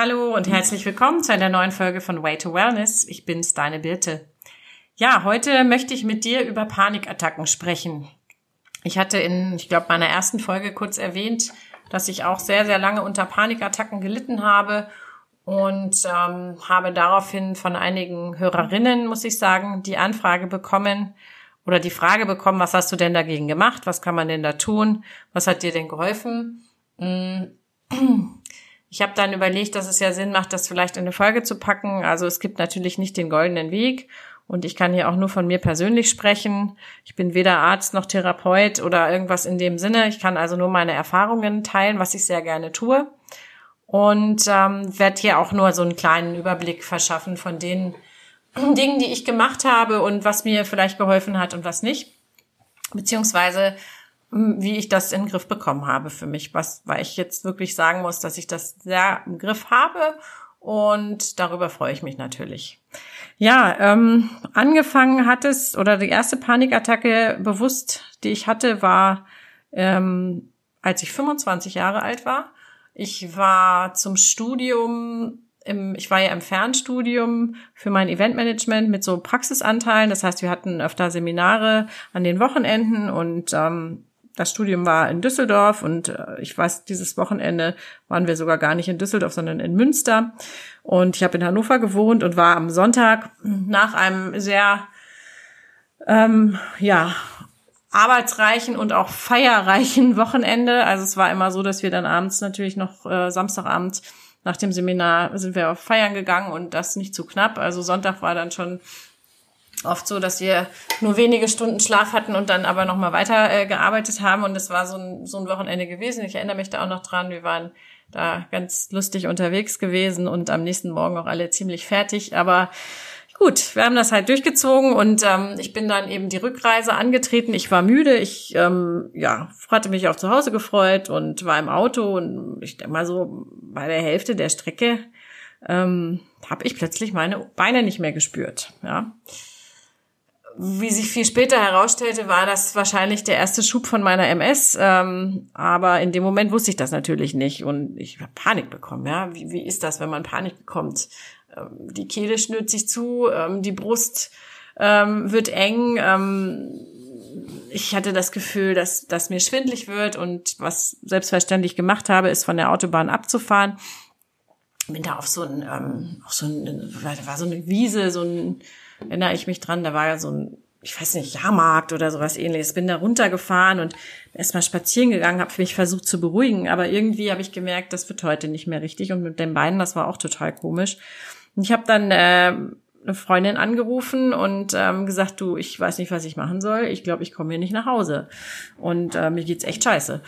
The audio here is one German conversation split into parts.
Hallo und herzlich willkommen zu einer neuen Folge von Way to Wellness. Ich bin's, deine Birte. Ja, heute möchte ich mit dir über Panikattacken sprechen. Ich hatte in, ich glaube, meiner ersten Folge kurz erwähnt, dass ich auch sehr, sehr lange unter Panikattacken gelitten habe und ähm, habe daraufhin von einigen Hörerinnen, muss ich sagen, die Anfrage bekommen oder die Frage bekommen, was hast du denn dagegen gemacht? Was kann man denn da tun? Was hat dir denn geholfen? Ich habe dann überlegt, dass es ja Sinn macht, das vielleicht in eine Folge zu packen. Also es gibt natürlich nicht den goldenen Weg und ich kann hier auch nur von mir persönlich sprechen. Ich bin weder Arzt noch Therapeut oder irgendwas in dem Sinne. Ich kann also nur meine Erfahrungen teilen, was ich sehr gerne tue. Und ähm, werde hier auch nur so einen kleinen Überblick verschaffen von den Dingen, die ich gemacht habe und was mir vielleicht geholfen hat und was nicht. Beziehungsweise wie ich das in den Griff bekommen habe für mich, was, weil ich jetzt wirklich sagen muss, dass ich das sehr im Griff habe und darüber freue ich mich natürlich. Ja, ähm, angefangen hat es, oder die erste Panikattacke bewusst, die ich hatte, war, ähm, als ich 25 Jahre alt war. Ich war zum Studium im, ich war ja im Fernstudium für mein Eventmanagement mit so Praxisanteilen. Das heißt, wir hatten öfter Seminare an den Wochenenden und ähm, das Studium war in Düsseldorf und äh, ich weiß, dieses Wochenende waren wir sogar gar nicht in Düsseldorf, sondern in Münster. Und ich habe in Hannover gewohnt und war am Sonntag nach einem sehr, ähm, ja, arbeitsreichen und auch feierreichen Wochenende. Also es war immer so, dass wir dann abends natürlich noch äh, Samstagabend nach dem Seminar sind wir auf Feiern gegangen und das nicht zu knapp. Also Sonntag war dann schon oft so, dass wir nur wenige Stunden Schlaf hatten und dann aber nochmal weiter äh, gearbeitet haben. Und es war so ein, so ein Wochenende gewesen. Ich erinnere mich da auch noch dran. Wir waren da ganz lustig unterwegs gewesen und am nächsten Morgen auch alle ziemlich fertig. Aber gut, wir haben das halt durchgezogen und ähm, ich bin dann eben die Rückreise angetreten. Ich war müde, ich ähm, ja hatte mich auch zu Hause gefreut und war im Auto und ich denke mal so bei der Hälfte der Strecke ähm, habe ich plötzlich meine Beine nicht mehr gespürt. Ja, wie sich viel später herausstellte, war das wahrscheinlich der erste Schub von meiner MS. Ähm, aber in dem Moment wusste ich das natürlich nicht und ich habe Panik bekommen. Ja, wie, wie ist das, wenn man Panik bekommt? Ähm, die Kehle schnürt sich zu, ähm, die Brust ähm, wird eng. Ähm, ich hatte das Gefühl, dass, dass mir schwindlig wird und was selbstverständlich gemacht habe, ist von der Autobahn abzufahren. Bin da auf so ein, ähm, auf so ein, war so eine Wiese, so ein erinnere ich mich dran, da war ja so ein, ich weiß nicht, Jahrmarkt oder sowas ähnliches. Bin da runtergefahren und erstmal spazieren gegangen, habe mich versucht zu beruhigen, aber irgendwie habe ich gemerkt, das wird heute nicht mehr richtig und mit den Beinen, das war auch total komisch. Und ich habe dann äh, eine Freundin angerufen und ähm, gesagt, du, ich weiß nicht, was ich machen soll. Ich glaube, ich komme hier nicht nach Hause und äh, mir geht's echt scheiße.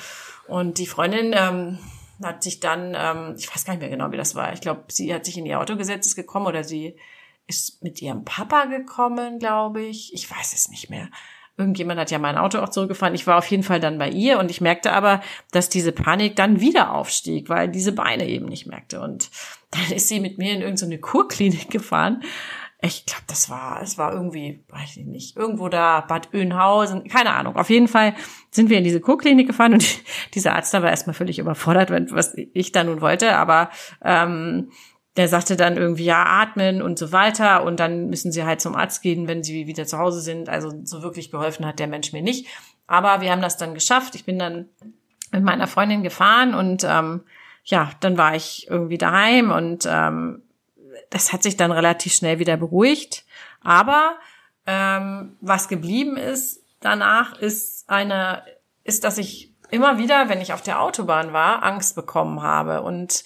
Und die Freundin ähm, hat sich dann, ähm, ich weiß gar nicht mehr genau, wie das war. Ich glaube, sie hat sich in ihr Auto gesetzt, ist gekommen oder sie ist mit ihrem Papa gekommen, glaube ich. Ich weiß es nicht mehr. Irgendjemand hat ja mein Auto auch zurückgefahren. Ich war auf jeden Fall dann bei ihr und ich merkte aber, dass diese Panik dann wieder aufstieg, weil diese Beine eben nicht merkte. Und dann ist sie mit mir in irgendeine Kurklinik gefahren. Ich glaube, das war, es war irgendwie, weiß ich nicht, irgendwo da, Bad Oeynhausen, keine Ahnung. Auf jeden Fall sind wir in diese Kurklinik gefahren und dieser Arzt da war erstmal völlig überfordert, was ich da nun wollte. Aber ähm, der sagte dann irgendwie, ja, atmen und so weiter. Und dann müssen sie halt zum Arzt gehen, wenn sie wieder zu Hause sind. Also so wirklich geholfen hat der Mensch mir nicht. Aber wir haben das dann geschafft. Ich bin dann mit meiner Freundin gefahren und ähm, ja, dann war ich irgendwie daheim und ähm, das hat sich dann relativ schnell wieder beruhigt. Aber ähm, was geblieben ist danach, ist eine, ist, dass ich immer wieder, wenn ich auf der Autobahn war, Angst bekommen habe und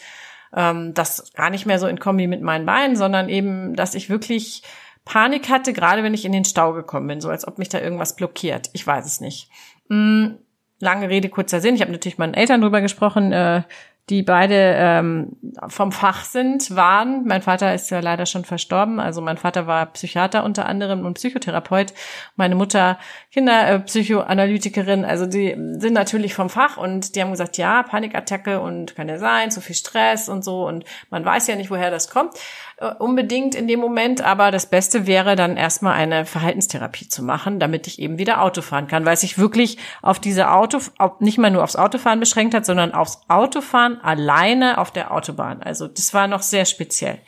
ähm, das gar nicht mehr so in Kombi mit meinen Beinen, sondern eben, dass ich wirklich Panik hatte, gerade wenn ich in den Stau gekommen bin, so als ob mich da irgendwas blockiert. Ich weiß es nicht. Mhm. Lange Rede, kurzer Sinn. Ich habe natürlich meinen Eltern drüber gesprochen. Äh, die beide ähm, vom Fach sind, waren. Mein Vater ist ja leider schon verstorben. Also mein Vater war Psychiater unter anderem und Psychotherapeut. Meine Mutter Kinderpsychoanalytikerin. Also die sind natürlich vom Fach und die haben gesagt, ja, Panikattacke und kann ja sein, zu viel Stress und so. Und man weiß ja nicht, woher das kommt äh, unbedingt in dem Moment, aber das Beste wäre dann erstmal eine Verhaltenstherapie zu machen, damit ich eben wieder Auto fahren kann, weil es sich wirklich auf diese Auto, nicht mal nur aufs Autofahren beschränkt hat, sondern aufs Autofahren alleine auf der Autobahn. Also das war noch sehr speziell.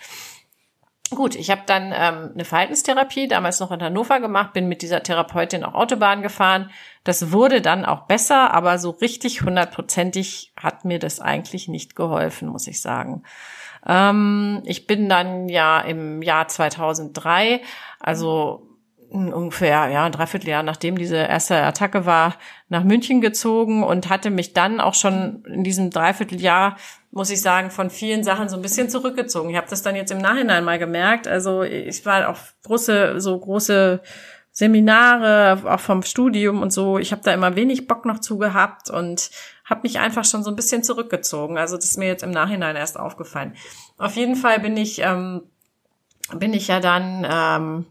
Gut, ich habe dann ähm, eine Verhaltenstherapie damals noch in Hannover gemacht, bin mit dieser Therapeutin auch Autobahn gefahren. Das wurde dann auch besser, aber so richtig hundertprozentig hat mir das eigentlich nicht geholfen, muss ich sagen. Ähm, ich bin dann ja im Jahr 2003, also ungefähr ja ein Dreivierteljahr nachdem diese erste Attacke war, nach München gezogen und hatte mich dann auch schon in diesem Dreivierteljahr, muss ich sagen, von vielen Sachen so ein bisschen zurückgezogen. Ich habe das dann jetzt im Nachhinein mal gemerkt. Also ich war auch große, so große Seminare, auch vom Studium und so. Ich habe da immer wenig Bock noch zu gehabt und habe mich einfach schon so ein bisschen zurückgezogen. Also das ist mir jetzt im Nachhinein erst aufgefallen. Auf jeden Fall bin ich ähm, bin ich ja dann ähm,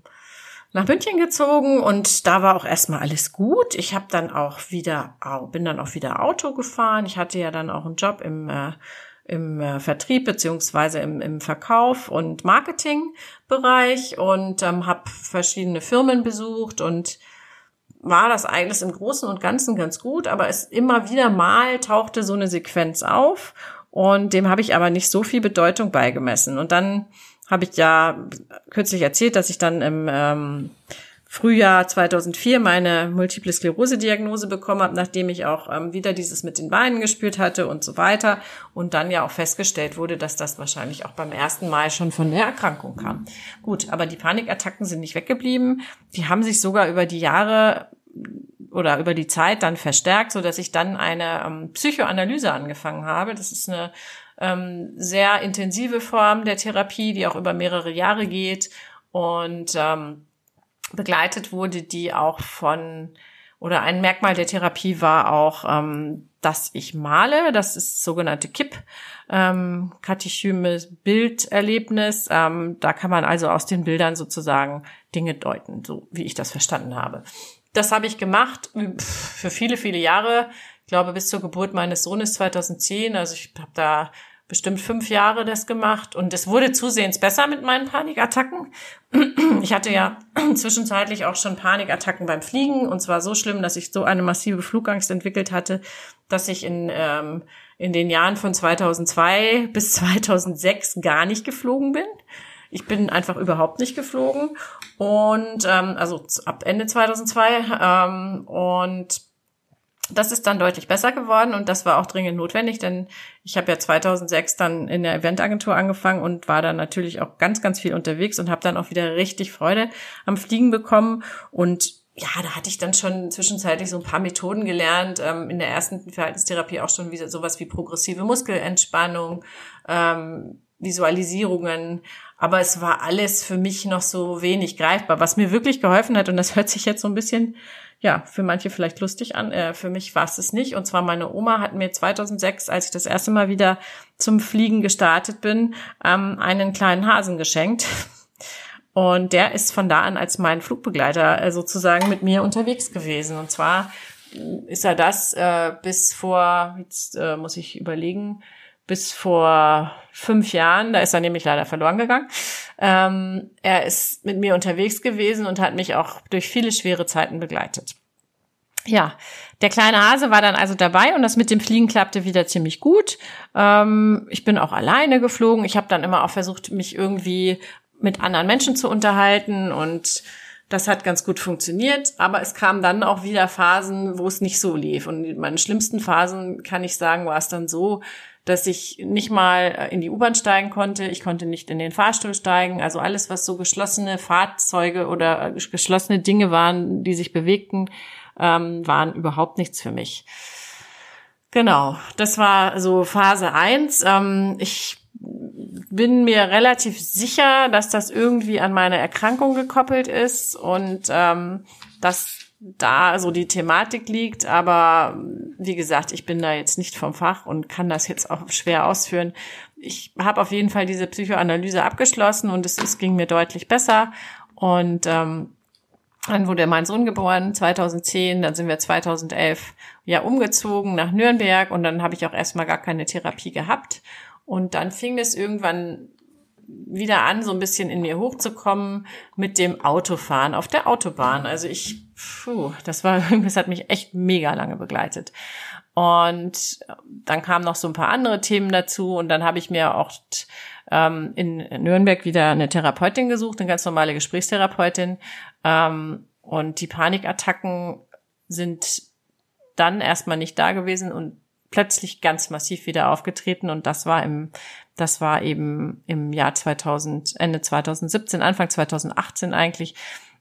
nach München gezogen und da war auch erstmal alles gut. Ich habe dann auch wieder bin dann auch wieder Auto gefahren. Ich hatte ja dann auch einen Job im äh, im äh, Vertrieb beziehungsweise im, im Verkauf und Marketingbereich und ähm, habe verschiedene Firmen besucht und war das eigentlich im Großen und Ganzen ganz gut, aber es immer wieder mal tauchte so eine Sequenz auf und dem habe ich aber nicht so viel Bedeutung beigemessen. Und dann habe ich ja kürzlich erzählt, dass ich dann im ähm, Frühjahr 2004 meine Multiple Sklerose-Diagnose bekommen habe, nachdem ich auch ähm, wieder dieses mit den Beinen gespürt hatte und so weiter. Und dann ja auch festgestellt wurde, dass das wahrscheinlich auch beim ersten Mal schon von der Erkrankung kam. Gut, aber die Panikattacken sind nicht weggeblieben. Die haben sich sogar über die Jahre oder über die Zeit dann verstärkt, so dass ich dann eine ähm, Psychoanalyse angefangen habe. Das ist eine ähm, sehr intensive Form der Therapie, die auch über mehrere Jahre geht und ähm, begleitet wurde die auch von, oder ein Merkmal der Therapie war auch, ähm, dass ich male. Das ist sogenannte KIP, ähm, katechymes Bilderlebnis. Ähm, da kann man also aus den Bildern sozusagen Dinge deuten, so wie ich das verstanden habe. Das habe ich gemacht für viele, viele Jahre. Ich glaube, bis zur Geburt meines Sohnes 2010. Also ich habe da bestimmt fünf Jahre das gemacht und es wurde zusehends besser mit meinen Panikattacken. Ich hatte ja zwischenzeitlich auch schon Panikattacken beim Fliegen und zwar so schlimm, dass ich so eine massive Flugangst entwickelt hatte, dass ich in, ähm, in den Jahren von 2002 bis 2006 gar nicht geflogen bin. Ich bin einfach überhaupt nicht geflogen und ähm, also ab Ende 2002 ähm, und das ist dann deutlich besser geworden und das war auch dringend notwendig, denn ich habe ja 2006 dann in der Eventagentur angefangen und war dann natürlich auch ganz, ganz viel unterwegs und habe dann auch wieder richtig Freude am Fliegen bekommen und ja, da hatte ich dann schon zwischenzeitlich so ein paar Methoden gelernt, ähm, in der ersten Verhaltenstherapie auch schon wieder sowas wie progressive Muskelentspannung, ähm, Visualisierungen, aber es war alles für mich noch so wenig greifbar. Was mir wirklich geholfen hat, und das hört sich jetzt so ein bisschen ja, für manche vielleicht lustig an. Äh, für mich war es es nicht. Und zwar meine Oma hat mir 2006, als ich das erste Mal wieder zum Fliegen gestartet bin, ähm, einen kleinen Hasen geschenkt. Und der ist von da an als mein Flugbegleiter äh, sozusagen mit mir unterwegs gewesen. Und zwar ist er das äh, bis vor, jetzt äh, muss ich überlegen, bis vor fünf Jahren, da ist er nämlich leider verloren gegangen. Ähm, er ist mit mir unterwegs gewesen und hat mich auch durch viele schwere Zeiten begleitet. Ja, der kleine Hase war dann also dabei und das mit dem Fliegen klappte wieder ziemlich gut. Ähm, ich bin auch alleine geflogen. Ich habe dann immer auch versucht, mich irgendwie mit anderen Menschen zu unterhalten und das hat ganz gut funktioniert, aber es kamen dann auch wieder Phasen, wo es nicht so lief. Und in meinen schlimmsten Phasen, kann ich sagen, war es dann so, dass ich nicht mal äh, in die U-Bahn steigen konnte. Ich konnte nicht in den Fahrstuhl steigen. Also alles, was so geschlossene Fahrzeuge oder äh, geschlossene Dinge waren, die sich bewegten, ähm, waren überhaupt nichts für mich. Genau, das war so Phase eins. Ähm, ich bin mir relativ sicher, dass das irgendwie an meine Erkrankung gekoppelt ist und ähm, dass da so die Thematik liegt. Aber wie gesagt, ich bin da jetzt nicht vom Fach und kann das jetzt auch schwer ausführen. Ich habe auf jeden Fall diese Psychoanalyse abgeschlossen und es, es ging mir deutlich besser. Und ähm, dann wurde mein Sohn geboren, 2010, dann sind wir 2011 ja umgezogen nach Nürnberg und dann habe ich auch erstmal gar keine Therapie gehabt. Und dann fing es irgendwann wieder an, so ein bisschen in mir hochzukommen mit dem Autofahren auf der Autobahn. Also ich, puh, das war, das hat mich echt mega lange begleitet. Und dann kamen noch so ein paar andere Themen dazu und dann habe ich mir auch ähm, in Nürnberg wieder eine Therapeutin gesucht, eine ganz normale Gesprächstherapeutin. Ähm, und die Panikattacken sind dann erstmal nicht da gewesen und plötzlich ganz massiv wieder aufgetreten. Und das war im das war eben im Jahr 2000 Ende 2017 Anfang 2018 eigentlich.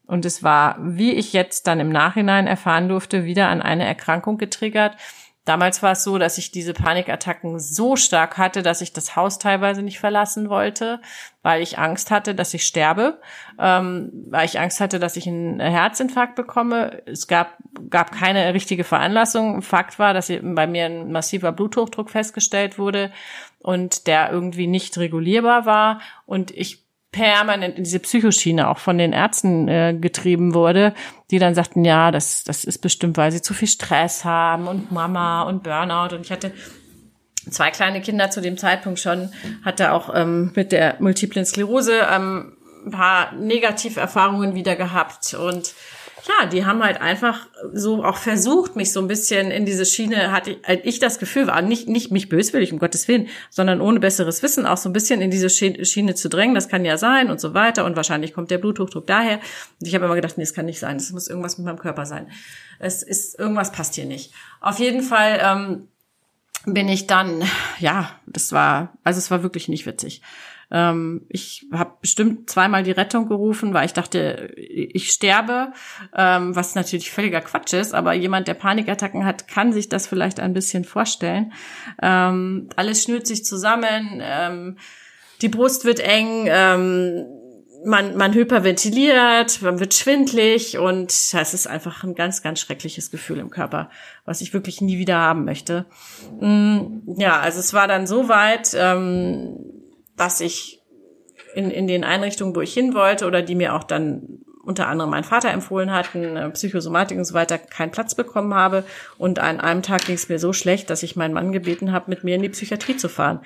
Und es war wie ich jetzt dann im Nachhinein erfahren durfte wieder an eine Erkrankung getriggert Damals war es so, dass ich diese Panikattacken so stark hatte, dass ich das Haus teilweise nicht verlassen wollte, weil ich Angst hatte, dass ich sterbe, ähm, weil ich Angst hatte, dass ich einen Herzinfarkt bekomme. Es gab, gab keine richtige Veranlassung. Fakt war, dass bei mir ein massiver Bluthochdruck festgestellt wurde und der irgendwie nicht regulierbar war und ich permanent in diese Psychoschiene auch von den Ärzten äh, getrieben wurde, die dann sagten, ja, das, das ist bestimmt, weil sie zu viel Stress haben und Mama und Burnout. Und ich hatte zwei kleine Kinder zu dem Zeitpunkt schon, hatte auch ähm, mit der multiplen Sklerose ähm, ein paar Negativerfahrungen wieder gehabt und ja, die haben halt einfach so auch versucht, mich so ein bisschen in diese Schiene, hatte ich, halt ich das Gefühl, war nicht, nicht mich böswillig, um Gottes Willen, sondern ohne besseres Wissen auch so ein bisschen in diese Schiene zu drängen. Das kann ja sein und so weiter. Und wahrscheinlich kommt der Bluthochdruck daher. Und ich habe immer gedacht, nee, das kann nicht sein. Das muss irgendwas mit meinem Körper sein. Es ist, irgendwas passt hier nicht. Auf jeden Fall, ähm, bin ich dann, ja, das war, also es war wirklich nicht witzig. Ähm, ich habe bestimmt zweimal die Rettung gerufen, weil ich dachte, ich sterbe, ähm, was natürlich völliger Quatsch ist, aber jemand, der Panikattacken hat, kann sich das vielleicht ein bisschen vorstellen. Ähm, alles schnürt sich zusammen, ähm, die Brust wird eng, ähm, man, man hyperventiliert, man wird schwindlig und es ist einfach ein ganz, ganz schreckliches Gefühl im Körper, was ich wirklich nie wieder haben möchte. Mm, ja, also es war dann so weit, ähm, dass ich in, in den Einrichtungen, wo ich hin wollte oder die mir auch dann unter anderem mein Vater empfohlen hatten, Psychosomatik und so weiter, keinen Platz bekommen habe. Und an einem Tag ging es mir so schlecht, dass ich meinen Mann gebeten habe, mit mir in die Psychiatrie zu fahren.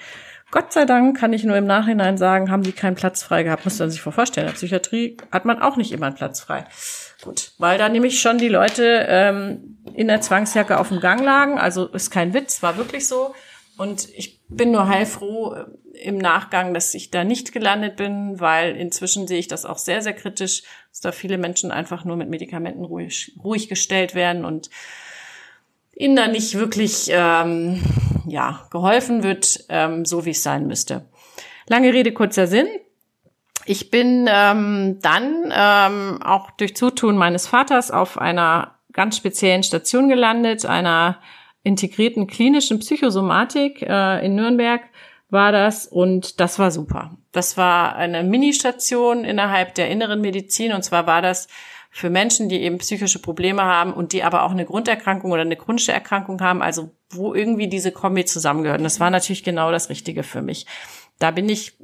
Gott sei Dank kann ich nur im Nachhinein sagen, haben die keinen Platz frei gehabt. Muss man sich vorstellen. In der Psychiatrie hat man auch nicht immer einen Platz frei. Gut, weil da nämlich schon die Leute ähm, in der Zwangsjacke auf dem Gang lagen. Also ist kein Witz, war wirklich so. Und ich bin nur heilfroh äh, im Nachgang, dass ich da nicht gelandet bin, weil inzwischen sehe ich das auch sehr, sehr kritisch, dass da viele Menschen einfach nur mit Medikamenten ruhig, ruhig gestellt werden und ihnen da nicht wirklich ähm, ja, geholfen wird, ähm, so wie es sein müsste. Lange Rede, kurzer Sinn. Ich bin ähm, dann ähm, auch durch Zutun meines Vaters auf einer ganz speziellen Station gelandet, einer integrierten klinischen Psychosomatik äh, in Nürnberg war das und das war super. Das war eine Ministation innerhalb der inneren Medizin und zwar war das für Menschen, die eben psychische Probleme haben und die aber auch eine Grunderkrankung oder eine chronische Erkrankung haben, also wo irgendwie diese Kombi zusammengehört. Und das war natürlich genau das Richtige für mich. Da bin ich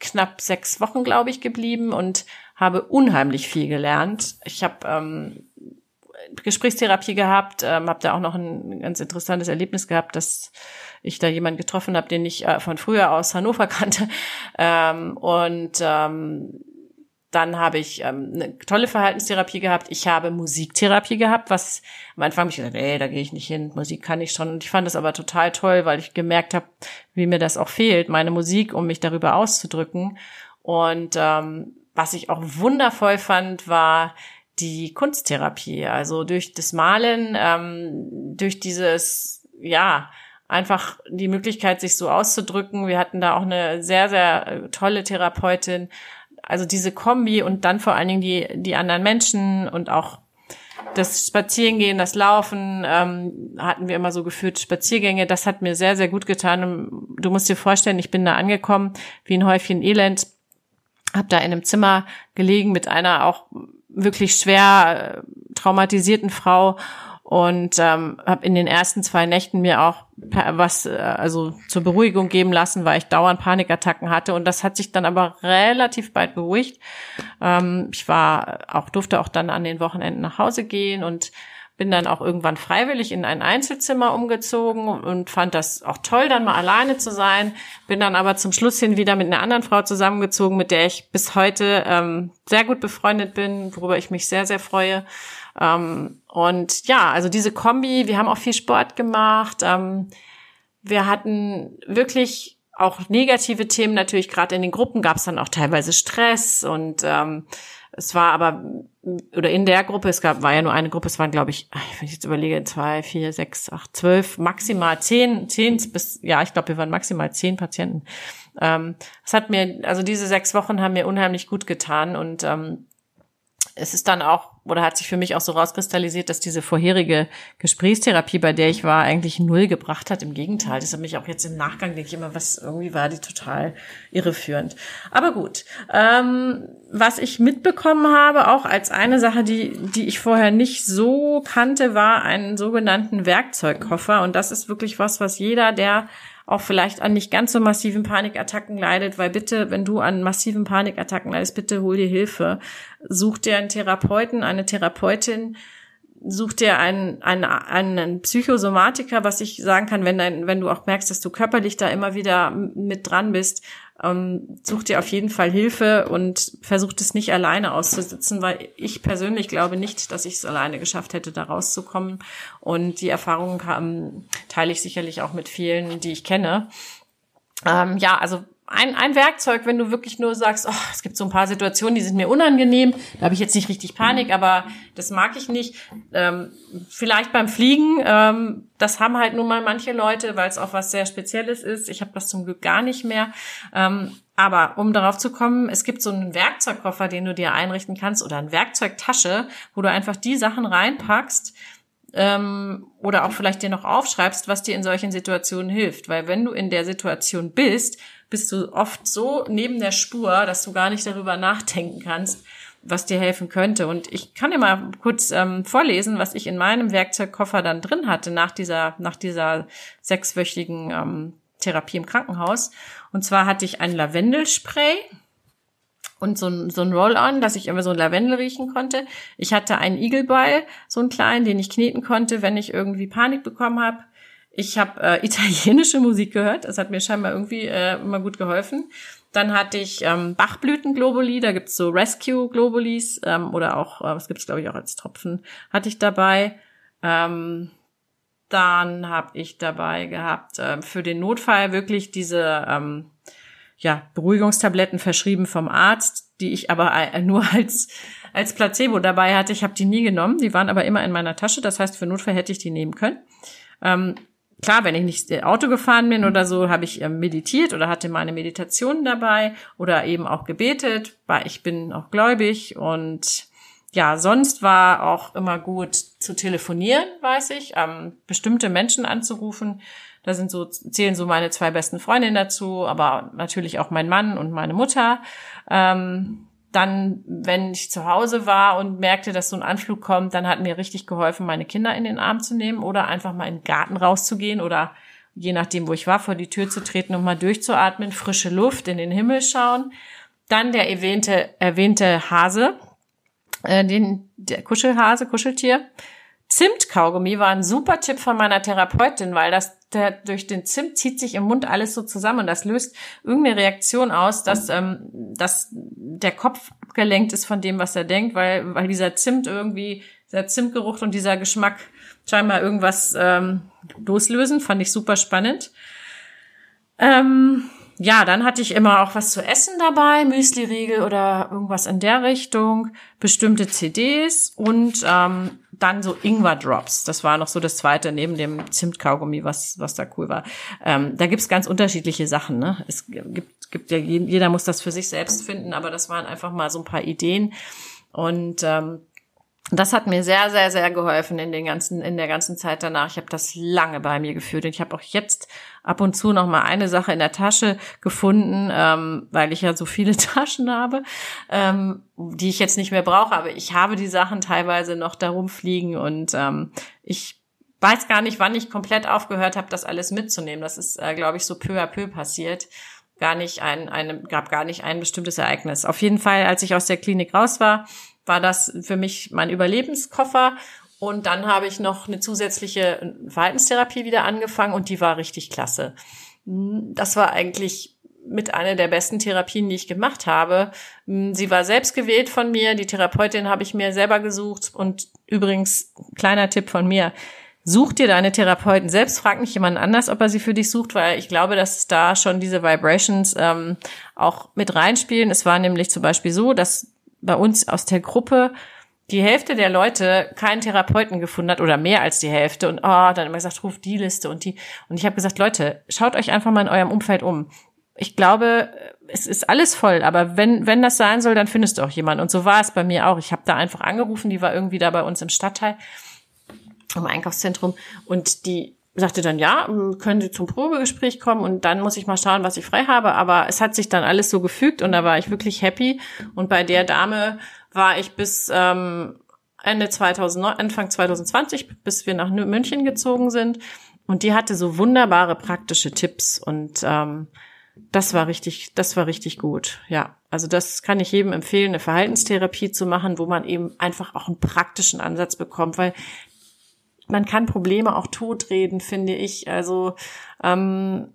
knapp sechs Wochen, glaube ich, geblieben und habe unheimlich viel gelernt. Ich habe ähm, Gesprächstherapie gehabt, ähm, habe da auch noch ein ganz interessantes Erlebnis gehabt, dass ich da jemanden getroffen habe, den ich äh, von früher aus Hannover kannte. Ähm, und ähm, dann habe ich ähm, eine tolle Verhaltenstherapie gehabt. Ich habe Musiktherapie gehabt, was am Anfang habe ich gesagt, ey, da gehe ich nicht hin. Musik kann ich schon. Und ich fand das aber total toll, weil ich gemerkt habe, wie mir das auch fehlt, meine Musik, um mich darüber auszudrücken. Und ähm, was ich auch wundervoll fand, war die Kunsttherapie. Also durch das Malen, ähm, durch dieses, ja, einfach die Möglichkeit, sich so auszudrücken. Wir hatten da auch eine sehr, sehr äh, tolle Therapeutin. Also diese Kombi und dann vor allen Dingen die, die anderen Menschen und auch das Spazierengehen, das Laufen ähm, hatten wir immer so geführt, Spaziergänge, das hat mir sehr, sehr gut getan. Du musst dir vorstellen, ich bin da angekommen wie ein Häufchen Elend, habe da in einem Zimmer gelegen mit einer auch wirklich schwer äh, traumatisierten Frau und ähm, habe in den ersten zwei Nächten mir auch was äh, also zur Beruhigung geben lassen, weil ich dauernd Panikattacken hatte und das hat sich dann aber relativ bald beruhigt. Ähm, ich war auch durfte auch dann an den Wochenenden nach Hause gehen und bin dann auch irgendwann freiwillig in ein Einzelzimmer umgezogen und fand das auch toll, dann mal alleine zu sein. Bin dann aber zum Schluss hin wieder mit einer anderen Frau zusammengezogen, mit der ich bis heute ähm, sehr gut befreundet bin, worüber ich mich sehr, sehr freue. Ähm, und ja, also diese Kombi, wir haben auch viel Sport gemacht. Ähm, wir hatten wirklich auch negative Themen natürlich, gerade in den Gruppen gab es dann auch teilweise Stress und ähm, es war aber, oder in der Gruppe, es gab, war ja nur eine Gruppe, es waren, glaube ich, wenn ich jetzt überlege, zwei, vier, sechs, acht, zwölf, maximal zehn, zehn bis, ja, ich glaube, wir waren maximal zehn Patienten. Ähm, das hat mir, also diese sechs Wochen haben mir unheimlich gut getan und ähm, es ist dann auch oder hat sich für mich auch so rauskristallisiert, dass diese vorherige Gesprächstherapie, bei der ich war, eigentlich null gebracht hat. Im Gegenteil, das hat mich auch jetzt im Nachgang denke ich immer, was irgendwie war die total irreführend. Aber gut, ähm, was ich mitbekommen habe, auch als eine Sache, die die ich vorher nicht so kannte, war einen sogenannten Werkzeugkoffer und das ist wirklich was, was jeder, der auch vielleicht an nicht ganz so massiven Panikattacken leidet, weil bitte, wenn du an massiven Panikattacken leidest, bitte hol dir Hilfe. Such dir einen Therapeuten, eine Therapeutin, such dir einen, einen, einen Psychosomatiker, was ich sagen kann, wenn, dein, wenn du auch merkst, dass du körperlich da immer wieder mit dran bist, ähm, such dir auf jeden Fall Hilfe und versuch es nicht alleine auszusitzen, weil ich persönlich glaube nicht, dass ich es alleine geschafft hätte, da rauszukommen. Und die Erfahrungen ähm, teile ich sicherlich auch mit vielen, die ich kenne. Ähm, ja, also ein, ein Werkzeug, wenn du wirklich nur sagst, oh, es gibt so ein paar Situationen, die sind mir unangenehm, da habe ich jetzt nicht richtig Panik, aber das mag ich nicht. Ähm, vielleicht beim Fliegen, ähm, das haben halt nun mal manche Leute, weil es auch was sehr Spezielles ist. Ich habe das zum Glück gar nicht mehr. Ähm, aber um darauf zu kommen, es gibt so einen Werkzeugkoffer, den du dir einrichten kannst oder eine Werkzeugtasche, wo du einfach die Sachen reinpackst, ähm, oder auch vielleicht dir noch aufschreibst, was dir in solchen Situationen hilft. Weil wenn du in der Situation bist, bist du oft so neben der Spur, dass du gar nicht darüber nachdenken kannst, was dir helfen könnte. Und ich kann dir mal kurz ähm, vorlesen, was ich in meinem Werkzeugkoffer dann drin hatte nach dieser, nach dieser sechswöchigen ähm, Therapie im Krankenhaus. Und zwar hatte ich ein Lavendelspray und so ein, so ein Roll-On, dass ich immer so ein Lavendel riechen konnte. Ich hatte einen Igelball, so einen kleinen, den ich kneten konnte, wenn ich irgendwie Panik bekommen habe. Ich habe äh, italienische Musik gehört. Das hat mir scheinbar irgendwie äh, immer gut geholfen. Dann hatte ich ähm, Bachblüten-Globuli, da gibt's so Rescue-Globulis ähm, oder auch, äh, was gibt's glaube ich auch als Tropfen, hatte ich dabei. Ähm, dann habe ich dabei gehabt äh, für den Notfall wirklich diese ähm, ja, Beruhigungstabletten verschrieben vom Arzt, die ich aber äh, nur als als Placebo dabei hatte. Ich habe die nie genommen, die waren aber immer in meiner Tasche. Das heißt, für Notfall hätte ich die nehmen können. Ähm, klar, wenn ich nicht Auto gefahren bin oder so, habe ich ähm, meditiert oder hatte meine Meditation dabei oder eben auch gebetet, weil ich bin auch gläubig und ja, sonst war auch immer gut zu telefonieren, weiß ich, ähm, bestimmte Menschen anzurufen. Da sind so, zählen so meine zwei besten Freundinnen dazu, aber natürlich auch mein Mann und meine Mutter. Ähm, dann, wenn ich zu Hause war und merkte, dass so ein Anflug kommt, dann hat mir richtig geholfen, meine Kinder in den Arm zu nehmen oder einfach mal in den Garten rauszugehen oder je nachdem, wo ich war, vor die Tür zu treten und mal durchzuatmen, frische Luft, in den Himmel schauen. Dann der erwähnte, erwähnte Hase, äh, den, der Kuschelhase, Kuscheltier. Zimtkaugummi war ein super Tipp von meiner Therapeutin, weil das der, durch den Zimt zieht sich im Mund alles so zusammen und das löst irgendeine Reaktion aus, dass, ähm, dass der Kopf abgelenkt ist von dem, was er denkt, weil, weil dieser Zimt irgendwie, dieser Zimtgeruch und dieser Geschmack scheinbar irgendwas ähm, loslösen. Fand ich super spannend. Ähm, ja, dann hatte ich immer auch was zu essen dabei, Müsli-Riegel oder irgendwas in der Richtung, bestimmte CDs und ähm, dann so Ingwer-Drops. Das war noch so das zweite neben dem Zimtkaugummi, was, was da cool war. Ähm, da gibt's ganz unterschiedliche Sachen. Ne? Es gibt, gibt ja, jeder muss das für sich selbst finden, aber das waren einfach mal so ein paar Ideen. Und ähm, das hat mir sehr, sehr, sehr geholfen in den ganzen, in der ganzen Zeit danach. Ich habe das lange bei mir geführt und ich habe auch jetzt ab und zu noch mal eine Sache in der Tasche gefunden, ähm, weil ich ja so viele Taschen habe, ähm, die ich jetzt nicht mehr brauche. Aber ich habe die Sachen teilweise noch darum fliegen und ähm, ich weiß gar nicht, wann ich komplett aufgehört habe, das alles mitzunehmen. Das ist, äh, glaube ich, so peu à peu passiert gar nicht ein, eine, gab gar nicht ein bestimmtes Ereignis. Auf jeden Fall, als ich aus der Klinik raus war, war das für mich mein Überlebenskoffer Und dann habe ich noch eine zusätzliche Verhaltenstherapie wieder angefangen und die war richtig klasse. Das war eigentlich mit einer der besten Therapien, die ich gemacht habe. Sie war selbst gewählt von mir. Die Therapeutin habe ich mir selber gesucht. Und übrigens, kleiner Tipp von mir. Such dir deine Therapeuten selbst, frag nicht jemand anders, ob er sie für dich sucht, weil ich glaube, dass da schon diese Vibrations ähm, auch mit reinspielen. Es war nämlich zum Beispiel so, dass bei uns aus der Gruppe die Hälfte der Leute keinen Therapeuten gefunden hat oder mehr als die Hälfte und oh, dann immer gesagt, ruf die Liste und die. Und ich habe gesagt, Leute, schaut euch einfach mal in eurem Umfeld um. Ich glaube, es ist alles voll, aber wenn, wenn das sein soll, dann findest du auch jemanden. Und so war es bei mir auch. Ich habe da einfach angerufen, die war irgendwie da bei uns im Stadtteil, im Einkaufszentrum und die sagte dann, ja, können Sie zum Probegespräch kommen und dann muss ich mal schauen, was ich frei habe. Aber es hat sich dann alles so gefügt und da war ich wirklich happy. Und bei der Dame war ich bis ähm, Ende 2009, Anfang 2020, bis wir nach München gezogen sind. Und die hatte so wunderbare praktische Tipps und ähm, das war richtig, das war richtig gut. Ja, also das kann ich jedem empfehlen, eine Verhaltenstherapie zu machen, wo man eben einfach auch einen praktischen Ansatz bekommt, weil man kann Probleme auch totreden, finde ich. Also ähm,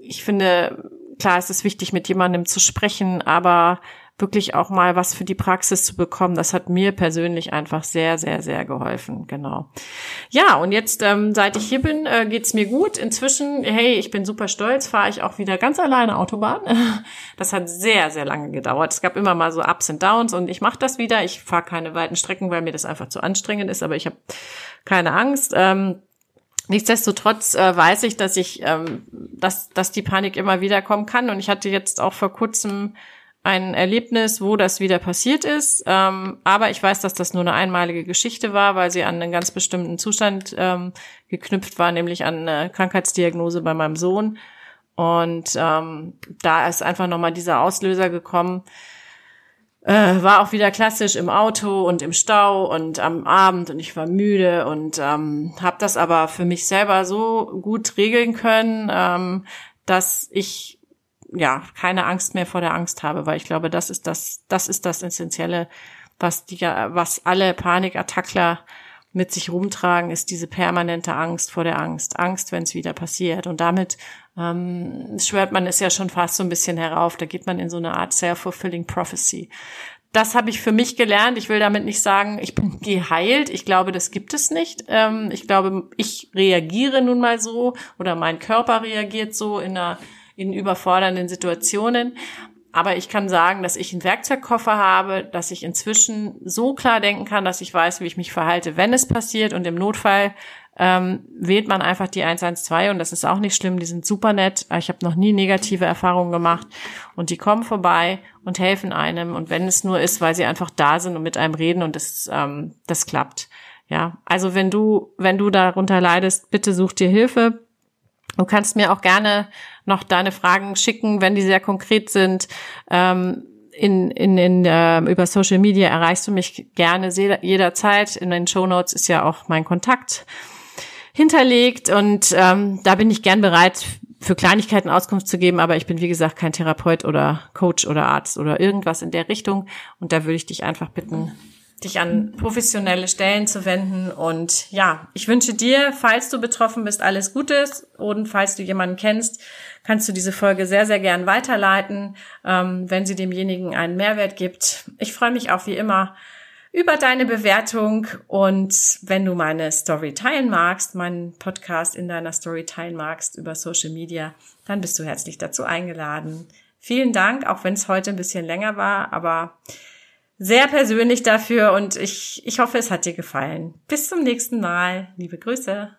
ich finde, klar, es ist wichtig, mit jemandem zu sprechen, aber wirklich auch mal was für die Praxis zu bekommen, das hat mir persönlich einfach sehr, sehr, sehr geholfen. Genau. Ja, und jetzt, ähm, seit ich hier bin, äh, geht's mir gut. Inzwischen, hey, ich bin super stolz, fahre ich auch wieder ganz alleine Autobahn. Das hat sehr, sehr lange gedauert. Es gab immer mal so Ups und Downs und ich mache das wieder. Ich fahre keine weiten Strecken, weil mir das einfach zu anstrengend ist, aber ich habe keine Angst. Ähm, Nichtsdestotrotz äh, weiß ich, dass ich, ähm, dass, dass die Panik immer wieder kommen kann. Und ich hatte jetzt auch vor kurzem ein Erlebnis, wo das wieder passiert ist. Ähm, aber ich weiß, dass das nur eine einmalige Geschichte war, weil sie an einen ganz bestimmten Zustand ähm, geknüpft war, nämlich an eine Krankheitsdiagnose bei meinem Sohn. Und ähm, da ist einfach nochmal dieser Auslöser gekommen. Äh, war auch wieder klassisch im Auto und im Stau und am Abend und ich war müde und ähm, habe das aber für mich selber so gut regeln können, ähm, dass ich ja, keine Angst mehr vor der Angst habe, weil ich glaube, das ist das, das ist das Essentielle, was die, was alle Panikattackler mit sich rumtragen, ist diese permanente Angst vor der Angst. Angst, wenn es wieder passiert. Und damit ähm, schwört man es ja schon fast so ein bisschen herauf. Da geht man in so eine Art self-fulfilling prophecy. Das habe ich für mich gelernt. Ich will damit nicht sagen, ich bin geheilt. Ich glaube, das gibt es nicht. Ähm, ich glaube, ich reagiere nun mal so oder mein Körper reagiert so in einer in überfordernden Situationen. Aber ich kann sagen, dass ich einen Werkzeugkoffer habe, dass ich inzwischen so klar denken kann, dass ich weiß, wie ich mich verhalte, wenn es passiert. Und im Notfall ähm, wählt man einfach die 112 und das ist auch nicht schlimm. Die sind super nett. Ich habe noch nie negative Erfahrungen gemacht und die kommen vorbei und helfen einem. Und wenn es nur ist, weil sie einfach da sind und mit einem reden und das, ähm, das klappt. Ja, also wenn du, wenn du darunter leidest, bitte such dir Hilfe. Du kannst mir auch gerne noch deine Fragen schicken, wenn die sehr konkret sind. Ähm, in, in, in, äh, über Social Media erreichst du mich gerne jederzeit. In den Show Notes ist ja auch mein Kontakt hinterlegt und ähm, da bin ich gern bereit, für Kleinigkeiten Auskunft zu geben, aber ich bin wie gesagt kein Therapeut oder Coach oder Arzt oder irgendwas in der Richtung und da würde ich dich einfach bitten, dich an professionelle Stellen zu wenden. Und ja, ich wünsche dir, falls du betroffen bist, alles Gutes. Und falls du jemanden kennst, kannst du diese Folge sehr, sehr gern weiterleiten, ähm, wenn sie demjenigen einen Mehrwert gibt. Ich freue mich auch wie immer über deine Bewertung und wenn du meine Story teilen magst, meinen Podcast in deiner Story teilen magst über Social Media, dann bist du herzlich dazu eingeladen. Vielen Dank, auch wenn es heute ein bisschen länger war, aber sehr persönlich dafür und ich, ich hoffe, es hat dir gefallen. Bis zum nächsten Mal. Liebe Grüße.